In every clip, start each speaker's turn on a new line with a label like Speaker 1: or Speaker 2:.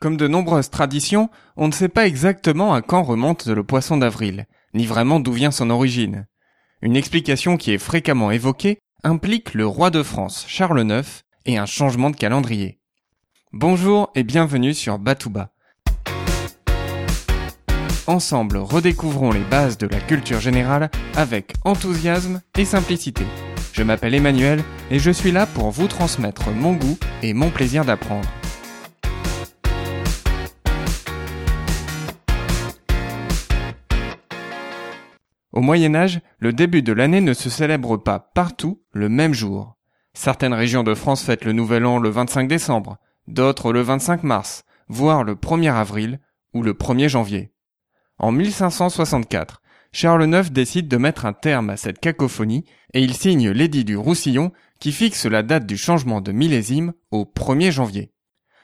Speaker 1: Comme de nombreuses traditions, on ne sait pas exactement à quand remonte le poisson d'avril, ni vraiment d'où vient son origine. Une explication qui est fréquemment évoquée implique le roi de France, Charles IX, et un changement de calendrier. Bonjour et bienvenue sur Batouba. Ensemble, redécouvrons les bases de la culture générale avec enthousiasme et simplicité. Je m'appelle Emmanuel et je suis là pour vous transmettre mon goût et mon plaisir d'apprendre. Au Moyen Âge, le début de l'année ne se célèbre pas partout le même jour. Certaines régions de France fêtent le Nouvel An le 25 décembre, d'autres le 25 mars, voire le 1er avril ou le 1er janvier. En 1564, Charles IX décide de mettre un terme à cette cacophonie et il signe l'édit du Roussillon qui fixe la date du changement de millésime au 1er janvier.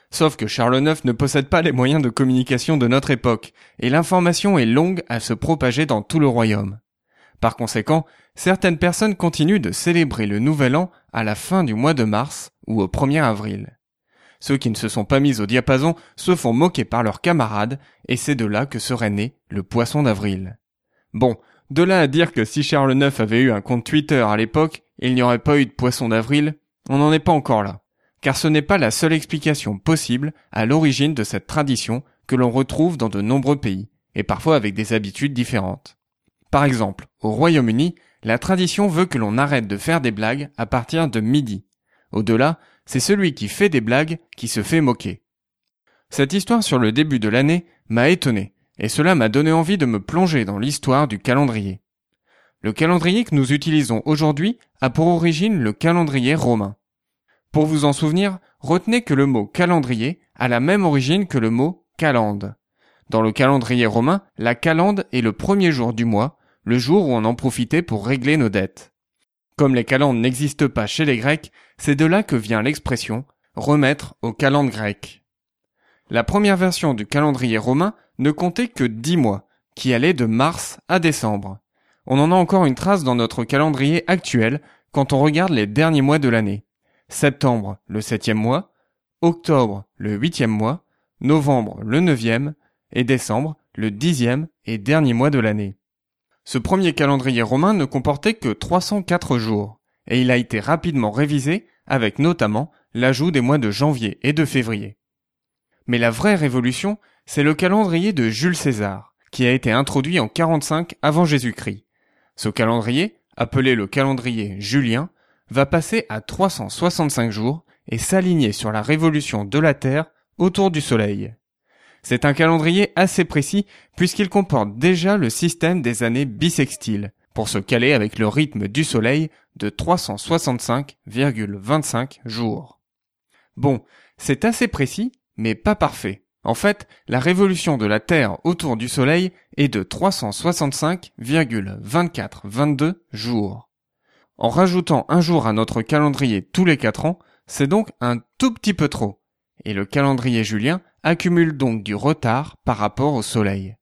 Speaker 1: Sauf que Charles IX ne possède pas les moyens de communication de notre époque, et l'information est longue à se propager dans tout le royaume. Par conséquent, certaines personnes continuent de célébrer le Nouvel An à la fin du mois de mars ou au 1er avril. Ceux qui ne se sont pas mis au diapason se font moquer par leurs camarades, et c'est de là que serait né le poisson d'avril. Bon, de là à dire que si Charles IX avait eu un compte Twitter à l'époque, il n'y aurait pas eu de poisson d'avril, on n'en est pas encore là car ce n'est pas la seule explication possible à l'origine de cette tradition que l'on retrouve dans de nombreux pays, et parfois avec des habitudes différentes. Par exemple, au Royaume-Uni, la tradition veut que l'on arrête de faire des blagues à partir de midi. Au-delà, c'est celui qui fait des blagues qui se fait moquer. Cette histoire sur le début de l'année m'a étonné, et cela m'a donné envie de me plonger dans l'histoire du calendrier. Le calendrier que nous utilisons aujourd'hui a pour origine le calendrier romain. Pour vous en souvenir, retenez que le mot calendrier a la même origine que le mot calende. Dans le calendrier romain, la calende est le premier jour du mois, le jour où on en profitait pour régler nos dettes. Comme les calendes n'existent pas chez les Grecs, c'est de là que vient l'expression remettre au calende grec. La première version du calendrier romain ne comptait que dix mois, qui allaient de mars à décembre. On en a encore une trace dans notre calendrier actuel quand on regarde les derniers mois de l'année septembre le septième mois, octobre le huitième mois, novembre le neuvième et décembre le dixième et dernier mois de l'année. Ce premier calendrier romain ne comportait que 304 jours, et il a été rapidement révisé avec notamment l'ajout des mois de janvier et de février. Mais la vraie révolution, c'est le calendrier de Jules César, qui a été introduit en 45 avant Jésus-Christ. Ce calendrier, appelé le calendrier julien, va passer à 365 jours et s'aligner sur la révolution de la Terre autour du Soleil. C'est un calendrier assez précis puisqu'il comporte déjà le système des années bissextiles pour se caler avec le rythme du Soleil de 365,25 jours. Bon, c'est assez précis, mais pas parfait. En fait, la révolution de la Terre autour du Soleil est de 365,2422 jours. En rajoutant un jour à notre calendrier tous les quatre ans, c'est donc un tout petit peu trop. Et le calendrier julien accumule donc du retard par rapport au soleil.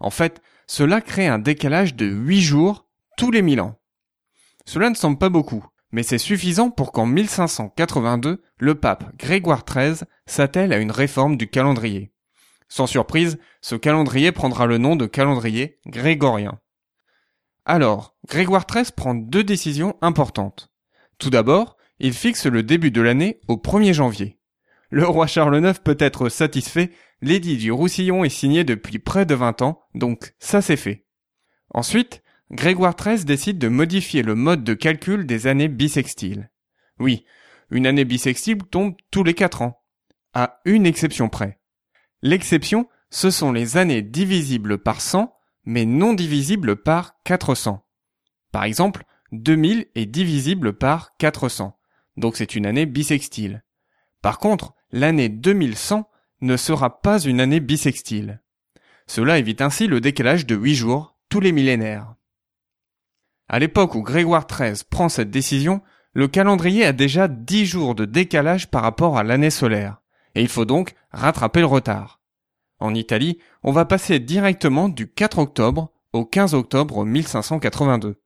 Speaker 1: En fait, cela crée un décalage de 8 jours tous les 1000 ans. Cela ne semble pas beaucoup, mais c'est suffisant pour qu'en 1582, le pape Grégoire XIII s'attelle à une réforme du calendrier. Sans surprise, ce calendrier prendra le nom de calendrier grégorien. Alors, Grégoire XIII prend deux décisions importantes. Tout d'abord, il fixe le début de l'année au 1er janvier. Le roi Charles IX peut être satisfait, l'édit du Roussillon est signé depuis près de 20 ans, donc ça c'est fait. Ensuite, Grégoire XIII décide de modifier le mode de calcul des années bissextiles. Oui, une année bissextile tombe tous les 4 ans, à une exception près. L'exception, ce sont les années divisibles par 100 mais non divisible par 400. Par exemple, 2000 est divisible par 400, donc c'est une année bissextile. Par contre, l'année 2100 ne sera pas une année bissextile. Cela évite ainsi le décalage de 8 jours tous les millénaires. À l'époque où Grégoire XIII prend cette décision, le calendrier a déjà 10 jours de décalage par rapport à l'année solaire, et il faut donc rattraper le retard. En Italie, on va passer directement du 4 octobre au 15 octobre 1582.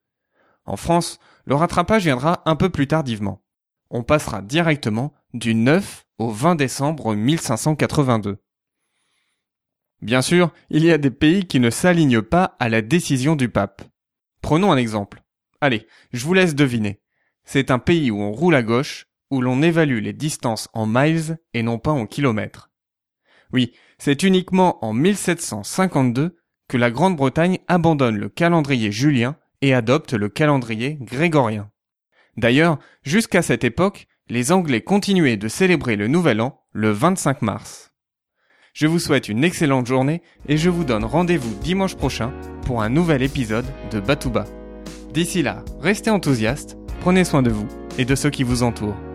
Speaker 1: En France, le rattrapage viendra un peu plus tardivement. On passera directement du 9 au 20 décembre 1582. Bien sûr, il y a des pays qui ne s'alignent pas à la décision du pape. Prenons un exemple. Allez, je vous laisse deviner. C'est un pays où on roule à gauche, où l'on évalue les distances en miles et non pas en kilomètres. Oui, c'est uniquement en 1752 que la Grande-Bretagne abandonne le calendrier julien et adopte le calendrier grégorien. D'ailleurs, jusqu'à cette époque, les Anglais continuaient de célébrer le Nouvel An le 25 mars. Je vous souhaite une excellente journée et je vous donne rendez-vous dimanche prochain pour un nouvel épisode de Batouba. D'ici là, restez enthousiastes, prenez soin de vous et de ceux qui vous entourent.